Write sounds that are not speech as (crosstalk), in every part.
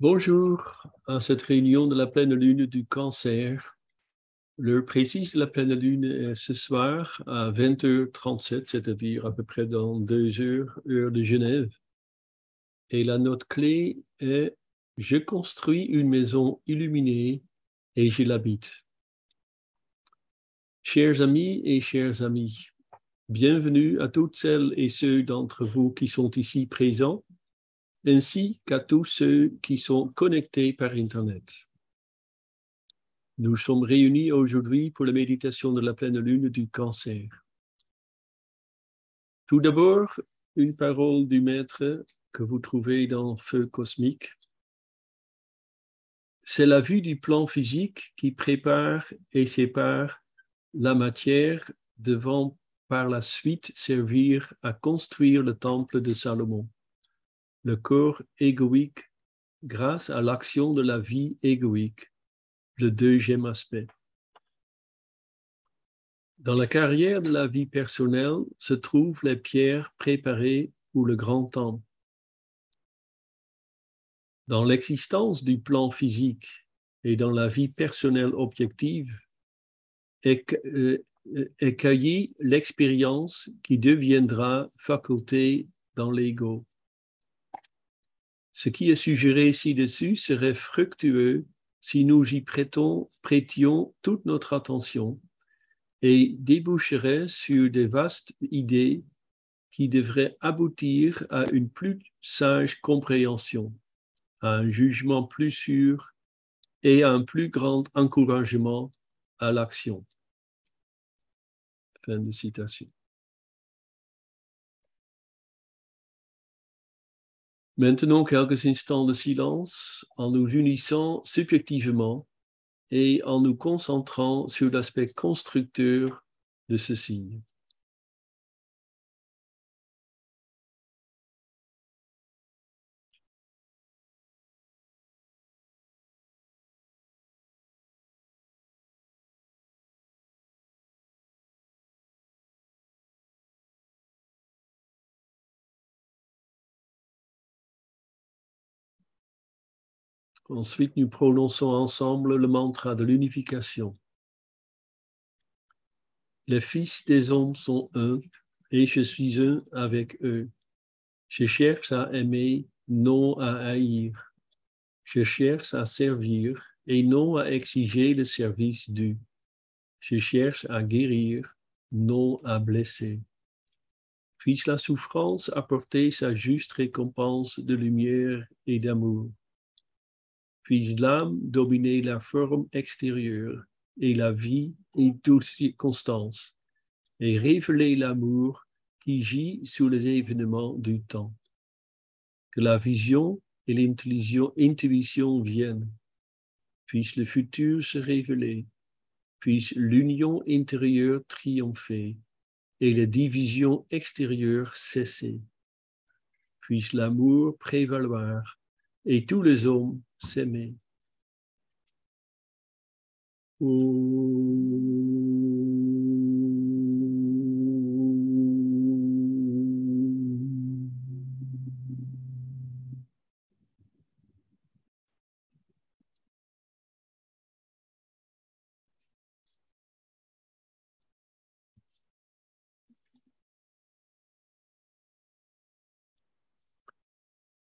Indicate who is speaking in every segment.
Speaker 1: Bonjour à cette réunion de la pleine lune du cancer. L'heure précise de la pleine lune est ce soir à 20h37, c'est-à-dire à peu près dans deux heures, heure de Genève. Et la note clé est Je construis une maison illuminée et je l'habite. Chers amis et chers amis, bienvenue à toutes celles et ceux d'entre vous qui sont ici présents ainsi qu'à tous ceux qui sont connectés par Internet. Nous sommes réunis aujourd'hui pour la méditation de la pleine lune du cancer. Tout d'abord, une parole du Maître que vous trouvez dans Feu cosmique. C'est la vue du plan physique qui prépare et sépare la matière devant par la suite servir à construire le temple de Salomon le corps égoïque grâce à l'action de la vie égoïque, le deuxième aspect. Dans la carrière de la vie personnelle se trouvent les pierres préparées pour le grand temps. Dans l'existence du plan physique et dans la vie personnelle objective est, euh, cueillie l'expérience qui deviendra faculté dans l'ego. Ce qui est suggéré ci-dessus serait fructueux si nous y prêtions toute notre attention et déboucherait sur des vastes idées qui devraient aboutir à une plus sage compréhension, à un jugement plus sûr et à un plus grand encouragement à l'action. Fin de citation. Maintenant, quelques instants de silence en nous unissant subjectivement et en nous concentrant sur l'aspect constructeur de ce Ensuite, nous prononçons ensemble le mantra de l'unification. Les fils des hommes sont un et je suis un avec eux. Je cherche à aimer, non à haïr. Je cherche à servir et non à exiger le service dû. Je cherche à guérir, non à blesser. Puisse la souffrance apporter sa juste récompense de lumière et d'amour puisse l'âme dominer la forme extérieure et la vie et toutes circonstances, et révéler l'amour qui gît sous les événements du temps? Que la vision et l'intuition viennent, puisse le futur se révéler, puisse l'union intérieure triompher et la division extérieure cesser. Puisse l'amour prévaloir et tous les hommes s'aimer.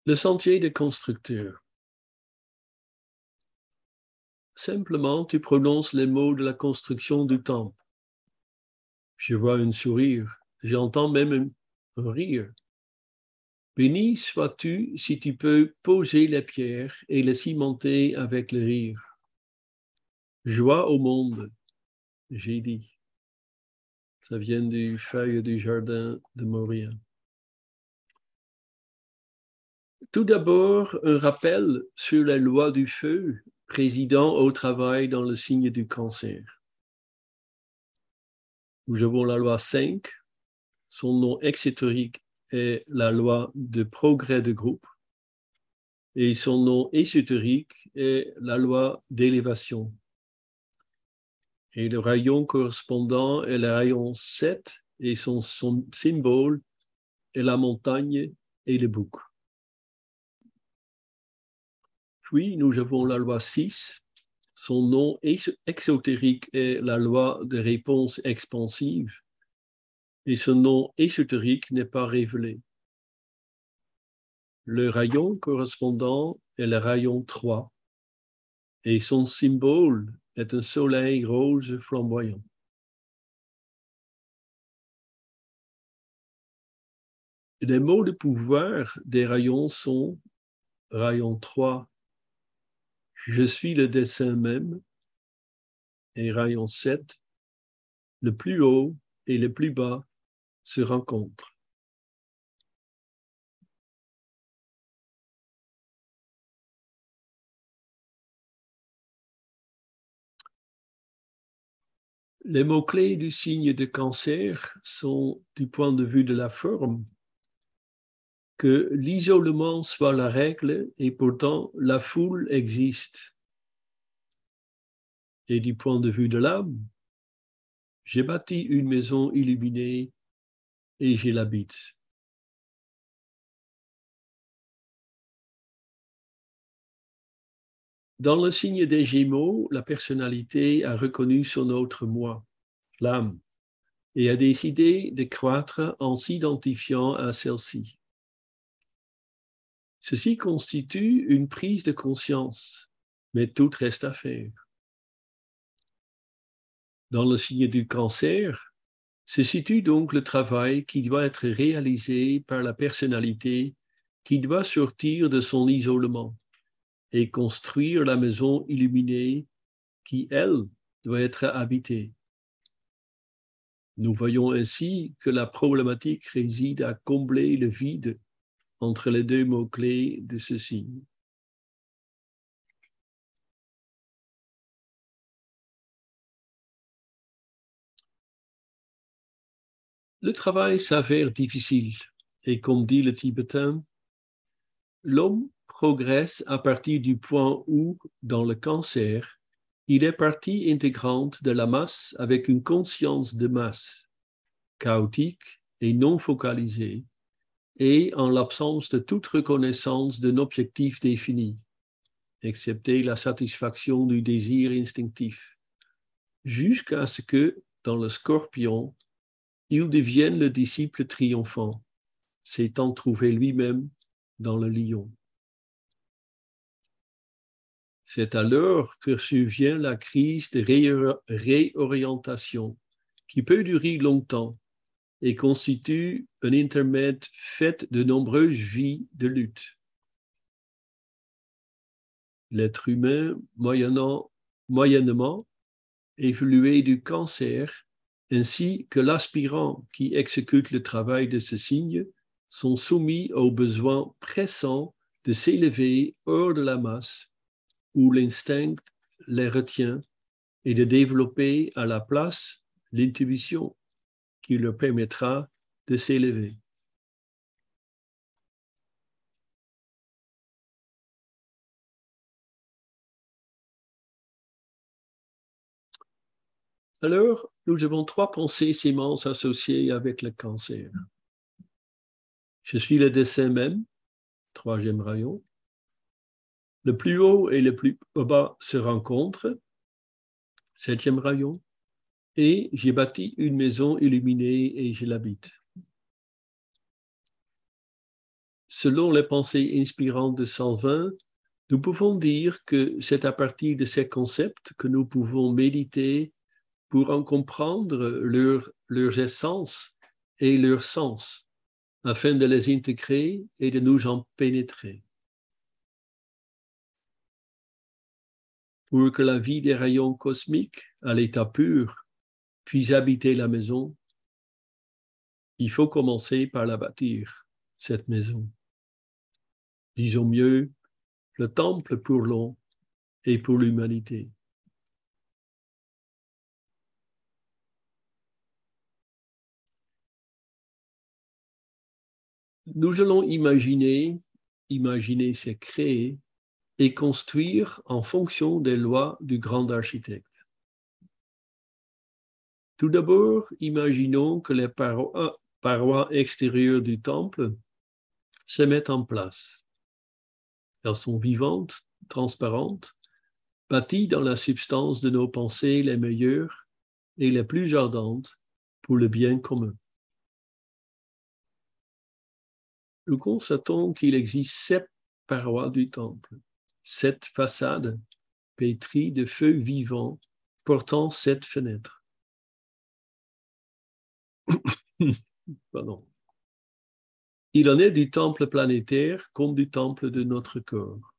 Speaker 1: Le sentier des constructeurs. Simplement, tu prononces les mots de la construction du temple. Je vois un sourire, j'entends même un rire. Béni sois-tu si tu peux poser les pierres et les cimenter avec le rire. Joie au monde, j'ai dit. Ça vient du feuille du jardin de Moria. Tout d'abord, un rappel sur la loi du feu président au travail dans le signe du cancer. Nous avons la loi 5, son nom exotérique est la loi de progrès de groupe, et son nom ésotérique est la loi d'élévation. Et le rayon correspondant est le rayon 7, et son symbole est la montagne et le bouc. Puis, nous avons la loi 6. Son nom exotérique est la loi de réponse expansive et son nom ésotérique n'est pas révélé. Le rayon correspondant est le rayon 3 et son symbole est un soleil rose flamboyant. Les mots de pouvoir des rayons sont rayon 3, je suis le dessin même, et rayon 7, le plus haut et le plus bas se rencontrent. Les mots-clés du signe de cancer sont, du point de vue de la forme, que l'isolement soit la règle et pourtant la foule existe. Et du point de vue de l'âme, j'ai bâti une maison illuminée et j'y l'habite. Dans le signe des Gémeaux, la personnalité a reconnu son autre moi, l'âme, et a décidé de croître en s'identifiant à celle-ci. Ceci constitue une prise de conscience, mais tout reste à faire. Dans le signe du cancer, se situe donc le travail qui doit être réalisé par la personnalité qui doit sortir de son isolement et construire la maison illuminée qui, elle, doit être habitée. Nous voyons ainsi que la problématique réside à combler le vide entre les deux mots-clés de ce signe. Le travail s'avère difficile et comme dit le tibétain, l'homme progresse à partir du point où, dans le cancer, il est partie intégrante de la masse avec une conscience de masse, chaotique et non focalisée, et en l'absence de toute reconnaissance d'un objectif défini, excepté la satisfaction du désir instinctif, jusqu'à ce que, dans le scorpion, il devienne le disciple triomphant, s'étant trouvé lui-même dans le lion. C'est alors que survient la crise de réorientation qui peut durer longtemps et constitue un intermède fait de nombreuses vies de lutte. L'être humain, moyennement évolué du cancer, ainsi que l'aspirant qui exécute le travail de ce signe sont soumis au besoin pressant de s'élever hors de la masse où l'instinct les retient et de développer à la place l'intuition qui leur permettra de s'élever. Alors, nous avons trois pensées sémences associées avec le cancer. Je suis le dessin même, troisième rayon. Le plus haut et le plus bas se rencontrent, septième rayon. Et j'ai bâti une maison illuminée et je l'habite. Selon les pensées inspirantes de 120, nous pouvons dire que c'est à partir de ces concepts que nous pouvons méditer pour en comprendre leur, leurs essences et leur sens, afin de les intégrer et de nous en pénétrer. Pour que la vie des rayons cosmiques à l'état pur puisse habiter la maison, il faut commencer par la bâtir, cette maison. Disons mieux, le temple pour l'homme et pour l'humanité. nous allons imaginer, imaginer c'est créer et construire en fonction des lois du grand architecte. Tout d'abord, imaginons que les parois, parois extérieures du temple se mettent en place. Elles sont vivantes transparente, bâtie dans la substance de nos pensées les meilleures et les plus ardentes pour le bien commun. Nous constatons qu'il existe sept parois du temple, sept façades pétries de feux vivants portant sept fenêtres. (laughs) Il en est du temple planétaire comme du temple de notre corps.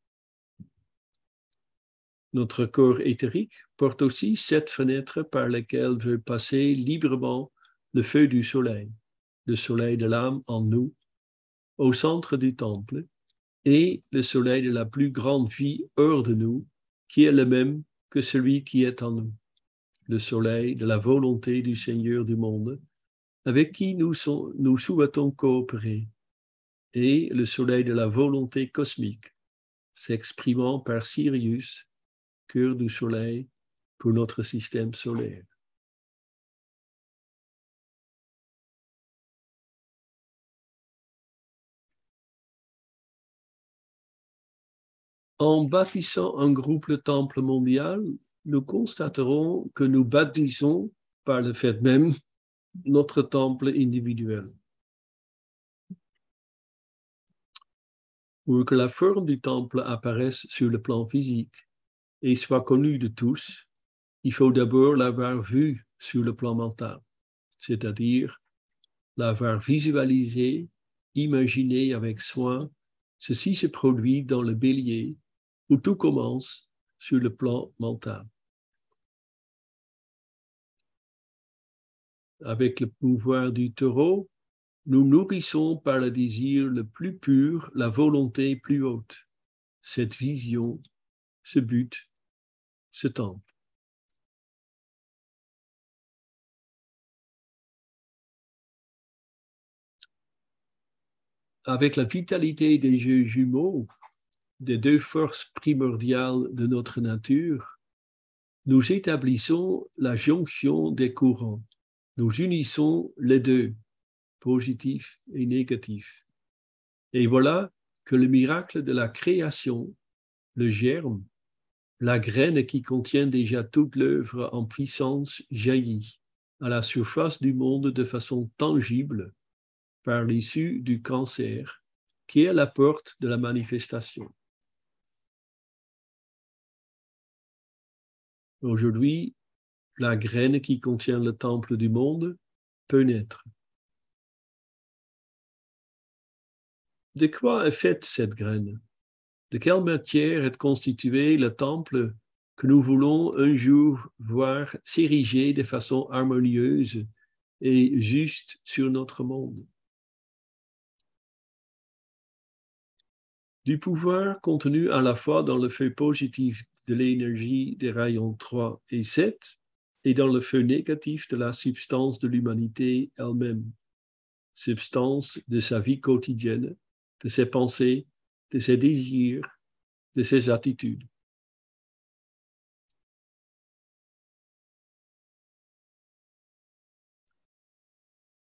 Speaker 1: Notre corps éthérique porte aussi sept fenêtres par lesquelles veut passer librement le feu du soleil, le soleil de l'âme en nous, au centre du temple, et le soleil de la plus grande vie hors de nous, qui est le même que celui qui est en nous, le soleil de la volonté du Seigneur du monde, avec qui nous, souhaitons coopérer et le soleil de la volonté cosmique, s'exprimant par Sirius, cœur du soleil pour notre système solaire. En bâtissant un groupe le temple mondial, nous constaterons que nous bâtissons par le fait même notre temple individuel. Pour que la forme du temple apparaisse sur le plan physique et soit connue de tous, il faut d'abord l'avoir vue sur le plan mental, c'est-à-dire l'avoir visualisé, imaginé avec soin. Ceci se produit dans le bélier où tout commence sur le plan mental. Avec le pouvoir du taureau, nous nourrissons par le désir le plus pur la volonté plus haute, cette vision, ce but, ce temple. Avec la vitalité des jeux jumeaux, des deux forces primordiales de notre nature, nous établissons la jonction des courants. Nous unissons les deux positif et négatif. Et voilà que le miracle de la création, le germe, la graine qui contient déjà toute l'œuvre en puissance jaillit à la surface du monde de façon tangible par l'issue du cancer, qui est la porte de la manifestation. Aujourd'hui, la graine qui contient le temple du monde peut naître. De quoi est faite cette graine? De quelle matière est constitué le temple que nous voulons un jour voir s'ériger de façon harmonieuse et juste sur notre monde? Du pouvoir contenu à la fois dans le feu positif de l'énergie des rayons 3 et 7 et dans le feu négatif de la substance de l'humanité elle-même, substance de sa vie quotidienne de ses pensées, de ses désirs, de ses attitudes.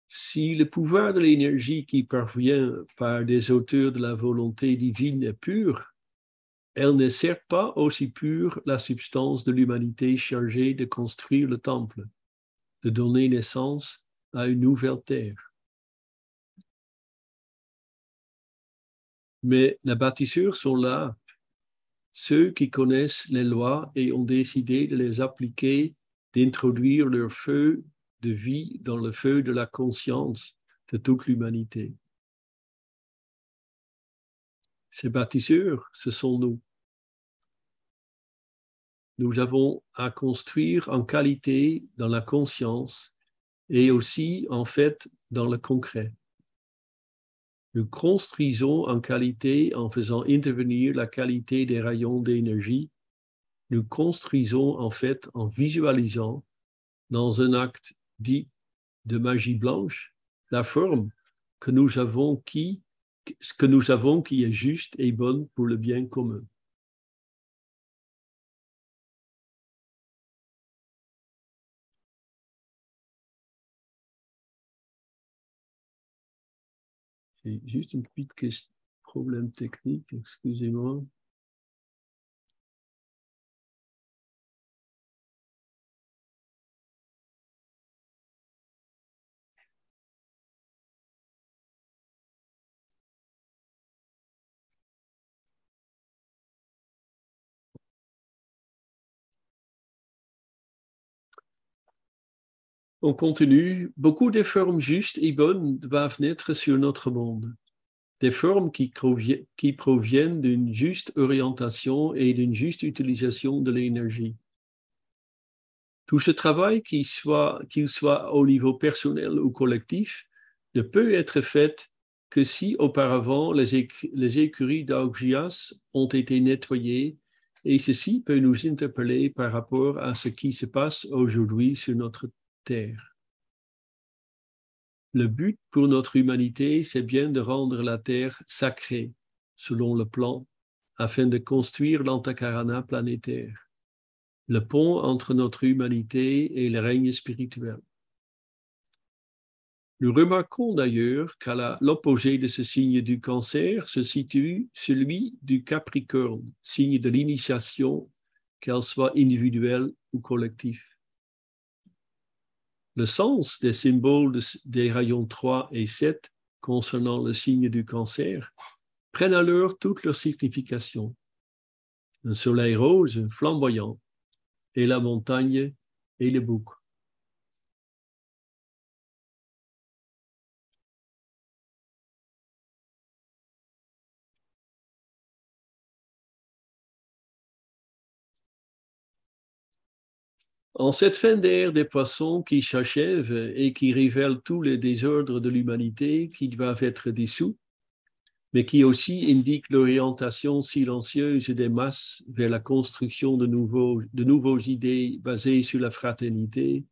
Speaker 1: Si le pouvoir de l'énergie qui parvient par des auteurs de la volonté divine est pur, elle ne sert pas aussi pure la substance de l'humanité chargée de construire le temple, de donner naissance à une nouvelle terre. Mais les bâtisseurs sont là, ceux qui connaissent les lois et ont décidé de les appliquer, d'introduire leur feu de vie dans le feu de la conscience de toute l'humanité. Ces bâtisseurs, ce sont nous. Nous avons à construire en qualité dans la conscience et aussi en fait dans le concret. Nous construisons en qualité en faisant intervenir la qualité des rayons d'énergie. Nous construisons en fait en visualisant dans un acte dit de magie blanche la forme que nous avons qui, que nous avons qui est juste et bonne pour le bien commun. Juste une petite question, problème technique, excusez-moi. On continue. Beaucoup de formes justes et bonnes doivent naître sur notre monde. Des formes qui, proviennent d'une juste orientation et d'une juste utilisation de l'énergie. Tout ce travail, qu'il soit, au niveau personnel ou collectif, ne peut être fait que si auparavant les, écuries d'Augias ont été nettoyées, et ceci peut nous interpeller par rapport à ce qui se passe aujourd'hui sur notre Le but pour notre humanité, c'est bien de rendre la terre sacrée, selon le plan, afin de construire l'antakarana planétaire, le pont entre notre humanité et le règne spirituel. Nous remarquons d'ailleurs qu'à l'opposé de ce signe du cancer se situe celui du capricorne, signe de l'initiation, qu'elle soit individuelle ou collective. Le sens des symboles des rayons 3 et 7 concernant le signe du cancer prennent alors toute leur signification. Un soleil rose flamboyant et la montagne et le bouc. En cette fin d'ère des poissons qui s'achève et qui révèle tous les désordres de l'humanité qui doivent être dissous, mais qui aussi indique l'orientation silencieuse des masses vers la construction de, nouveaux, de nouvelles idées basées sur la fraternité,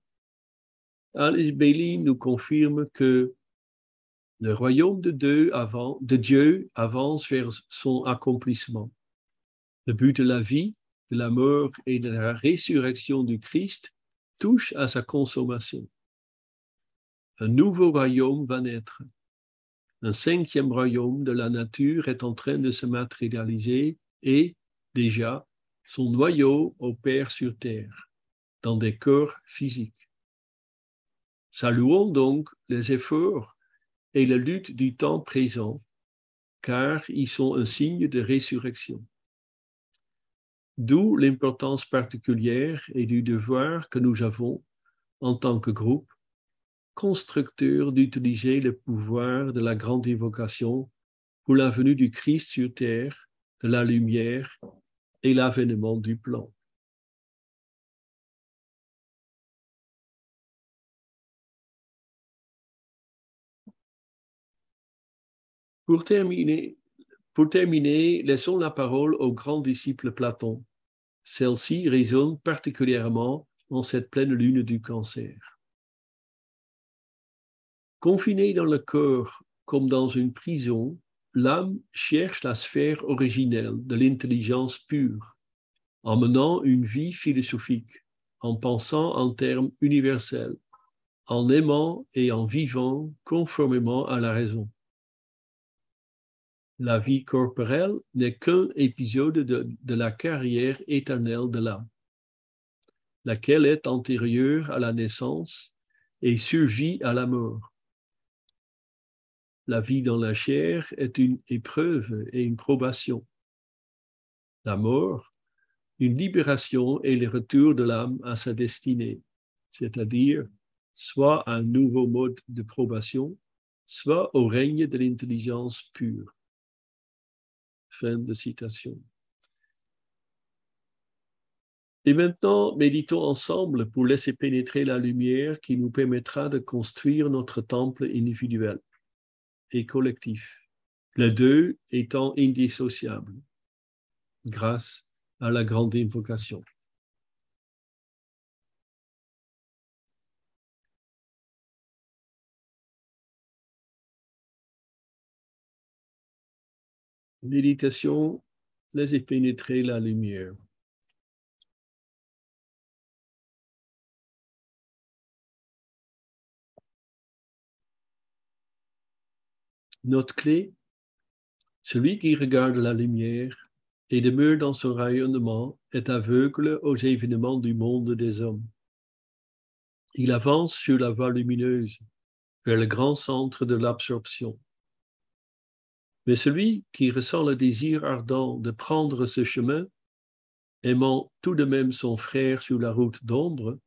Speaker 1: Alice Bailey nous confirme que le royaume de Dieu avance vers son accomplissement. Le but de la vie de la mort et de la résurrection du Christ touche à sa consommation. Un nouveau royaume va naître. Un cinquième royaume de la nature est en train de se matérialiser et, déjà, son noyau opère sur terre, dans des corps physiques. Saluons donc les efforts et la lutte du temps présent, car ils sont un signe de résurrection. D'où l'importance particulière et du devoir que nous avons en tant que groupe constructeur d'utiliser le pouvoir de la grande évocation pour la venue du Christ sur terre, de la lumière et l'avènement du plan. Pour terminer, pour terminer, laissons la parole au grand disciple Platon. Celle-ci résonne particulièrement en cette pleine lune du cancer. Confinée dans le corps comme dans une prison, l'âme cherche la sphère originelle de l'intelligence pure, en menant une vie philosophique, en pensant en termes universels, en aimant et en vivant conformément à la raison la vie corporelle n'est qu'un épisode de, la carrière éternelle de l'âme, laquelle est antérieure à la naissance et surgit à la mort. La vie dans la chair est une épreuve et une probation. La mort, une libération et le retour de l'âme à sa destinée, c'est-à-dire soit un nouveau mode de probation, soit au règne de l'intelligence pure. Fin de citation. Et maintenant, méditons ensemble pour laisser pénétrer la lumière qui nous permettra de construire notre temple individuel et collectif, les deux étant indissociables, grâce à la grande invocation. Méditation, laissez pénétrer la lumière. Notre clé, celui qui regarde la lumière et demeure dans son rayonnement est aveugle aux événements du monde des hommes. Il avance sur la voie lumineuse vers le grand centre de l'absorption. Mais celui qui ressent le désir ardent de prendre ce chemin, aimant tout de même son frère sur la route d'ombre,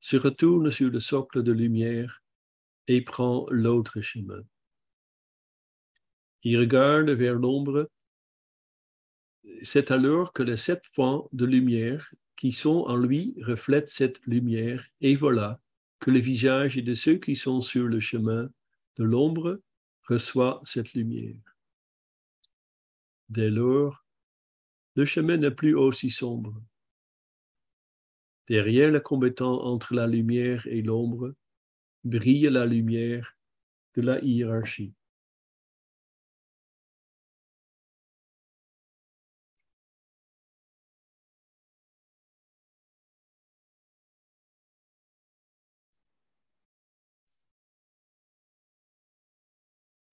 Speaker 1: se retourne sur le socle de lumière et prend l'autre chemin. Il regarde vers l'ombre. C'est alors que les sept points de lumière qui sont en lui reflètent cette lumière, et voilà que le visage de ceux qui sont sur le chemin de l'ombre reçoit cette lumière. Dès lors, le chemin n'est plus aussi sombre. Derrière le combattant entre la lumière et l'ombre, brille la lumière de la hiérarchie.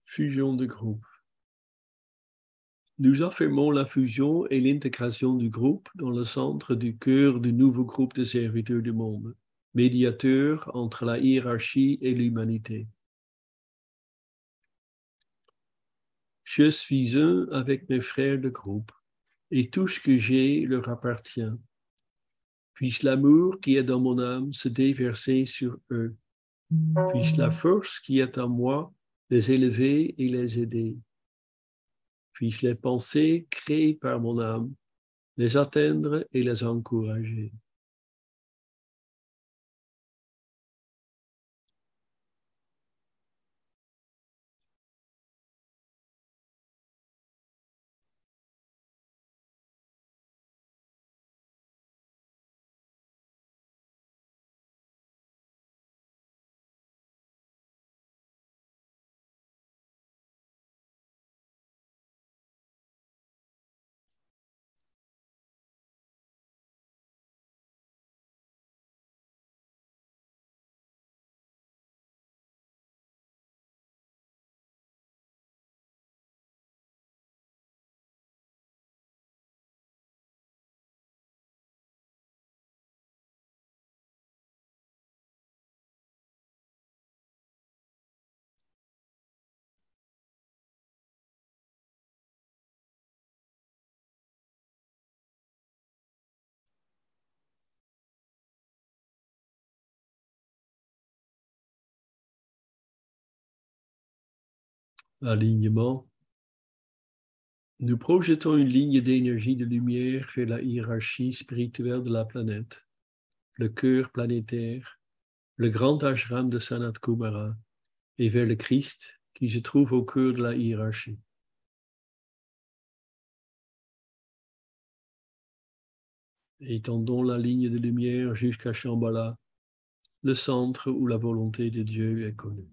Speaker 1: Fusion de groupe. Nous affirmons la fusion et l'intégration du groupe dans le centre du cœur du nouveau groupe de serviteurs du monde, médiateur entre la hiérarchie et l'humanité. Je suis un avec mes frères de groupe, et tout ce que j'ai leur appartient. Puisse l'amour qui est dans mon âme se déverser sur eux? Puisse la force qui est en moi les élever et les aider? Puisse les pensées créées par mon âme les atteindre et les encourager. Alignement, nous projetons une ligne d'énergie de lumière vers la hiérarchie spirituelle de la planète, le cœur planétaire, le grand ashram de Sanat Kumara et vers le Christ qui se trouve au cœur de la hiérarchie. Étendons la ligne de lumière jusqu'à Shambhala, le centre où la volonté de Dieu est connue.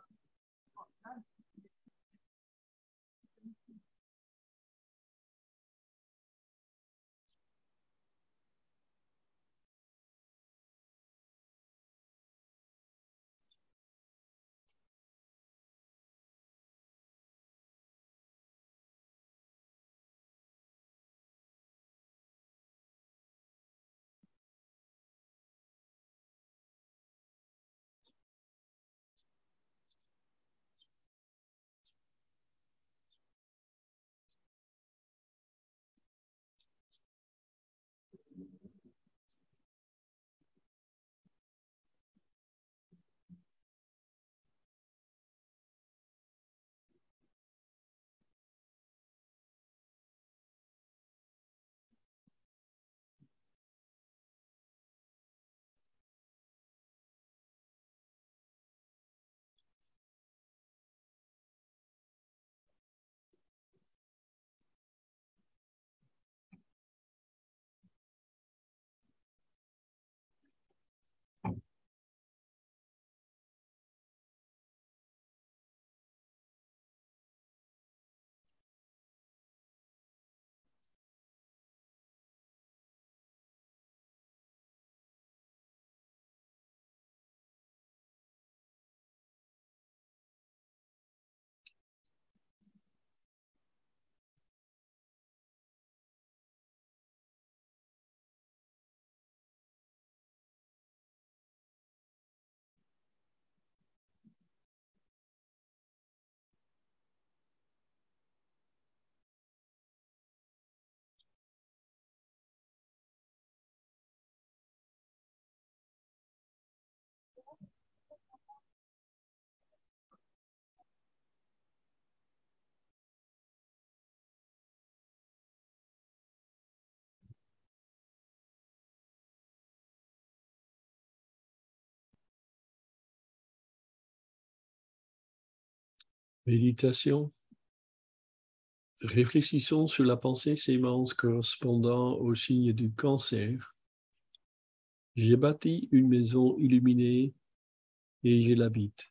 Speaker 1: Méditation. Réfléchissons sur la pensée sémence correspondant au signe du cancer. J'ai bâti une maison illuminée et je l'habite.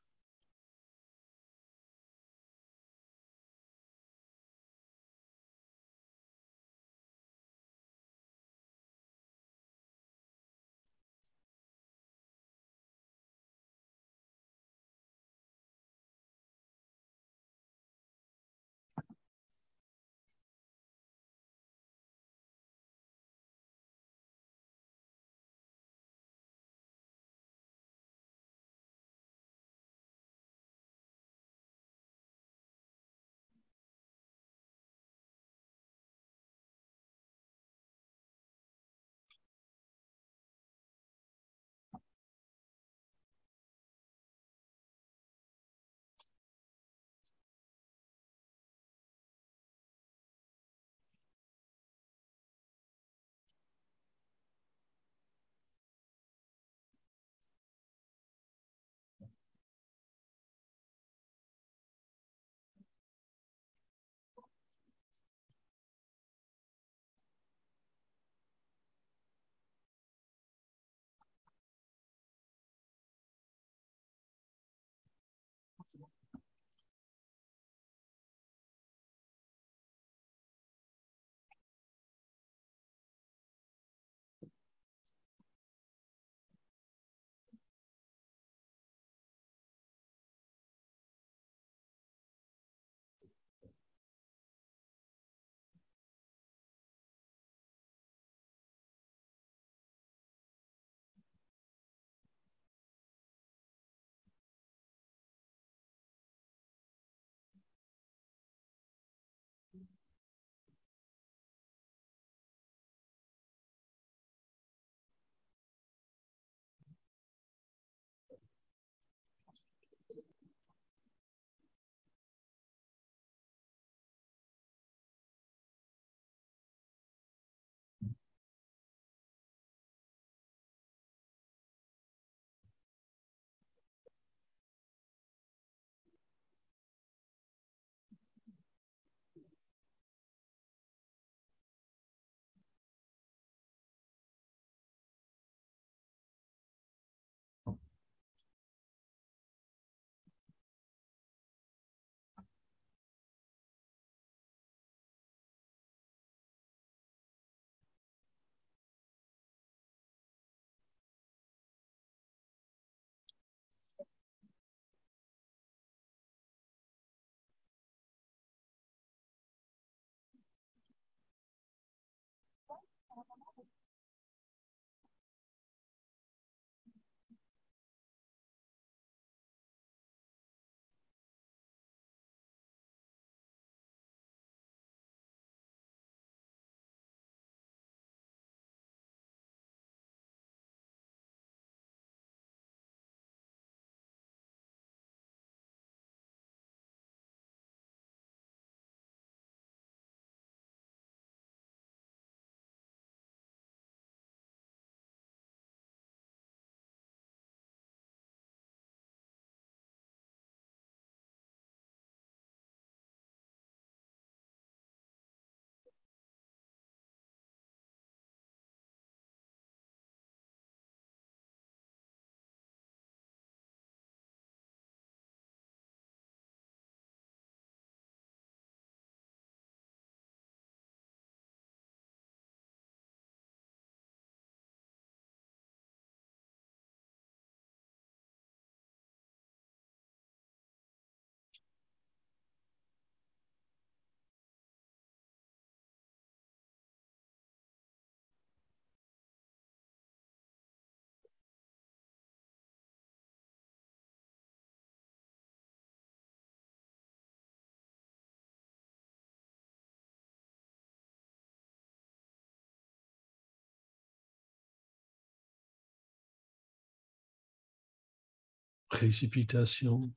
Speaker 1: Précipitation.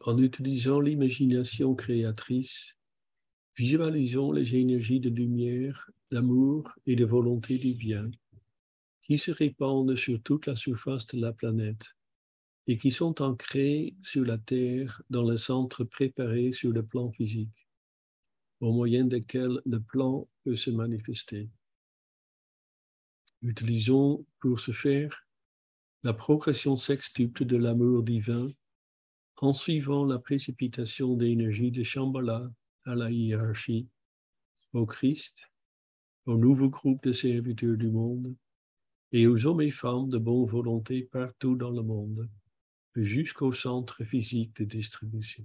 Speaker 1: En utilisant l'imagination créatrice, visualisons les énergies de lumière, d'amour et de volonté du bien qui se répandent sur toute la surface de la planète et qui sont ancrés sur la Terre dans le centre préparé sur le plan physique, au moyen desquels le plan peut se manifester. Utilisons pour ce faire la progression sextuple de l'amour divin en suivant la précipitation d'énergie de Shambhala à la hiérarchie, au Christ, au nouveau groupe de serviteurs du monde et aux hommes et femmes de bonne volonté partout dans le monde, jusqu'au centre physique de distribution.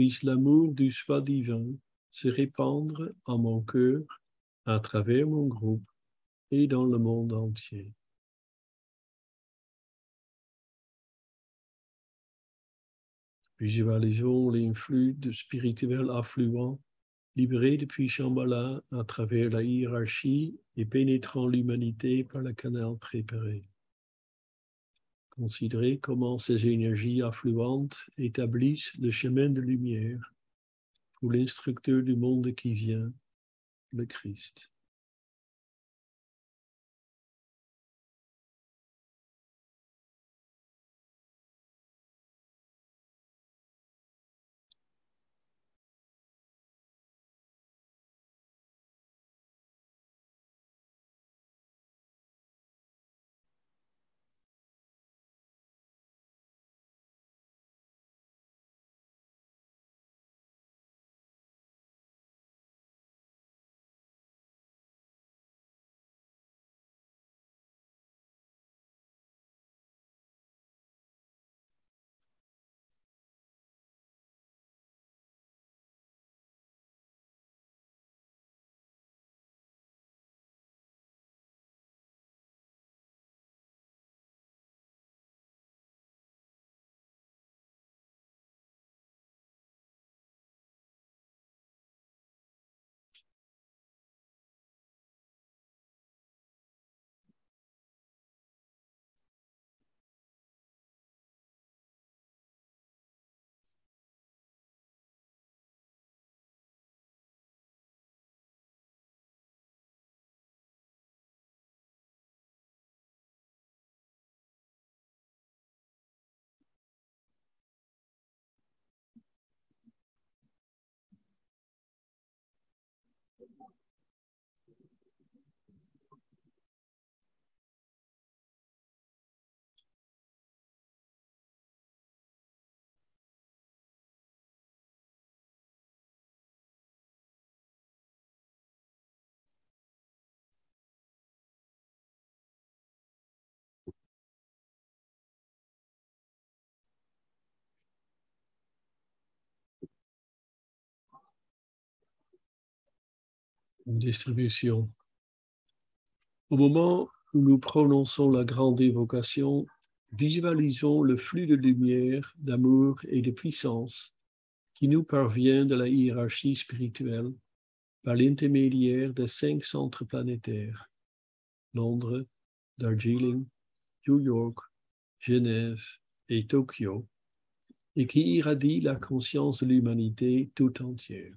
Speaker 1: puisse l'amour du soi divin se répandre en mon cœur, à travers mon groupe et dans le monde entier. Visualisons les de spirituels affluents libérés depuis Shambhala à travers la hiérarchie et pénétrant l'humanité par le canal préparé. Considérez comment ces énergies affluentes établissent le chemin de lumière pour l'instructeur du monde qui vient, le Christ. Distribution. Au moment où nous prononçons la grande évocation, visualisons le flux de lumière, d'amour et de puissance qui nous parvient de la hiérarchie spirituelle par l'intermédiaire des cinq centres planétaires, Londres, Darjeeling, New York, Genève et Tokyo, et qui irradie la conscience de l'humanité tout entière.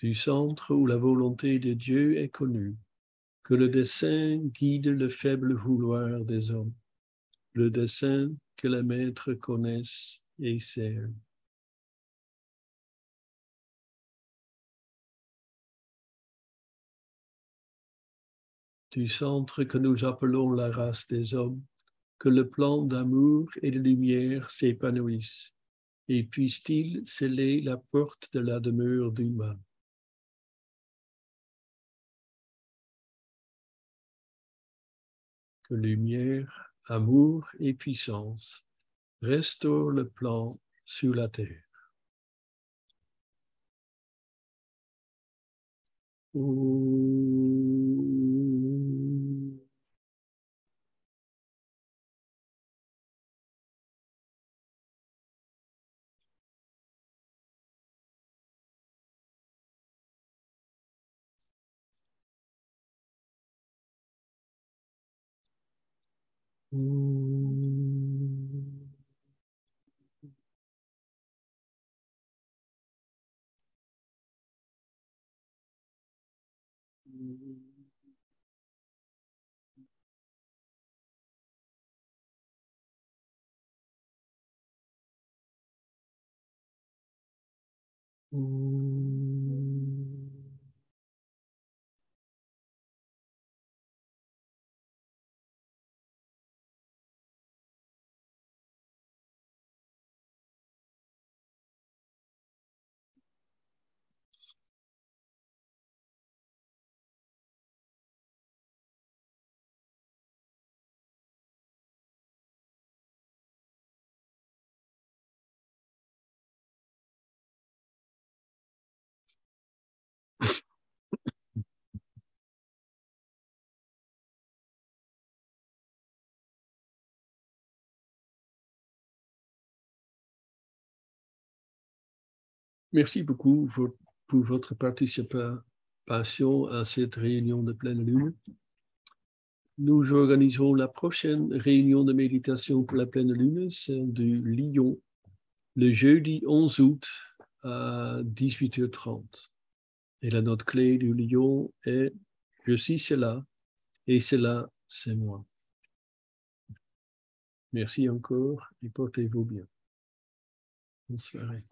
Speaker 1: Du centre où la volonté de Dieu est connue, que le dessein guide le faible vouloir des hommes, le dessein que les maîtres connaissent et servent. Du centre que nous appelons la race des hommes, que le plan d'amour et de lumière s'épanouisse, et puisse-t-il sceller la porte de la demeure du mal. Lumière, amour et puissance restaurent le plan sur la terre. Mm-hmm. Merci beaucoup pour votre participation à cette réunion de pleine lune. Nous organisons la prochaine réunion de méditation pour la pleine lune, celle du Lyon, le jeudi 11 août à 18h30. Et la note clé du Lyon est Je suis cela et cela, c'est moi. Merci encore et portez-vous bien. Bonne soirée.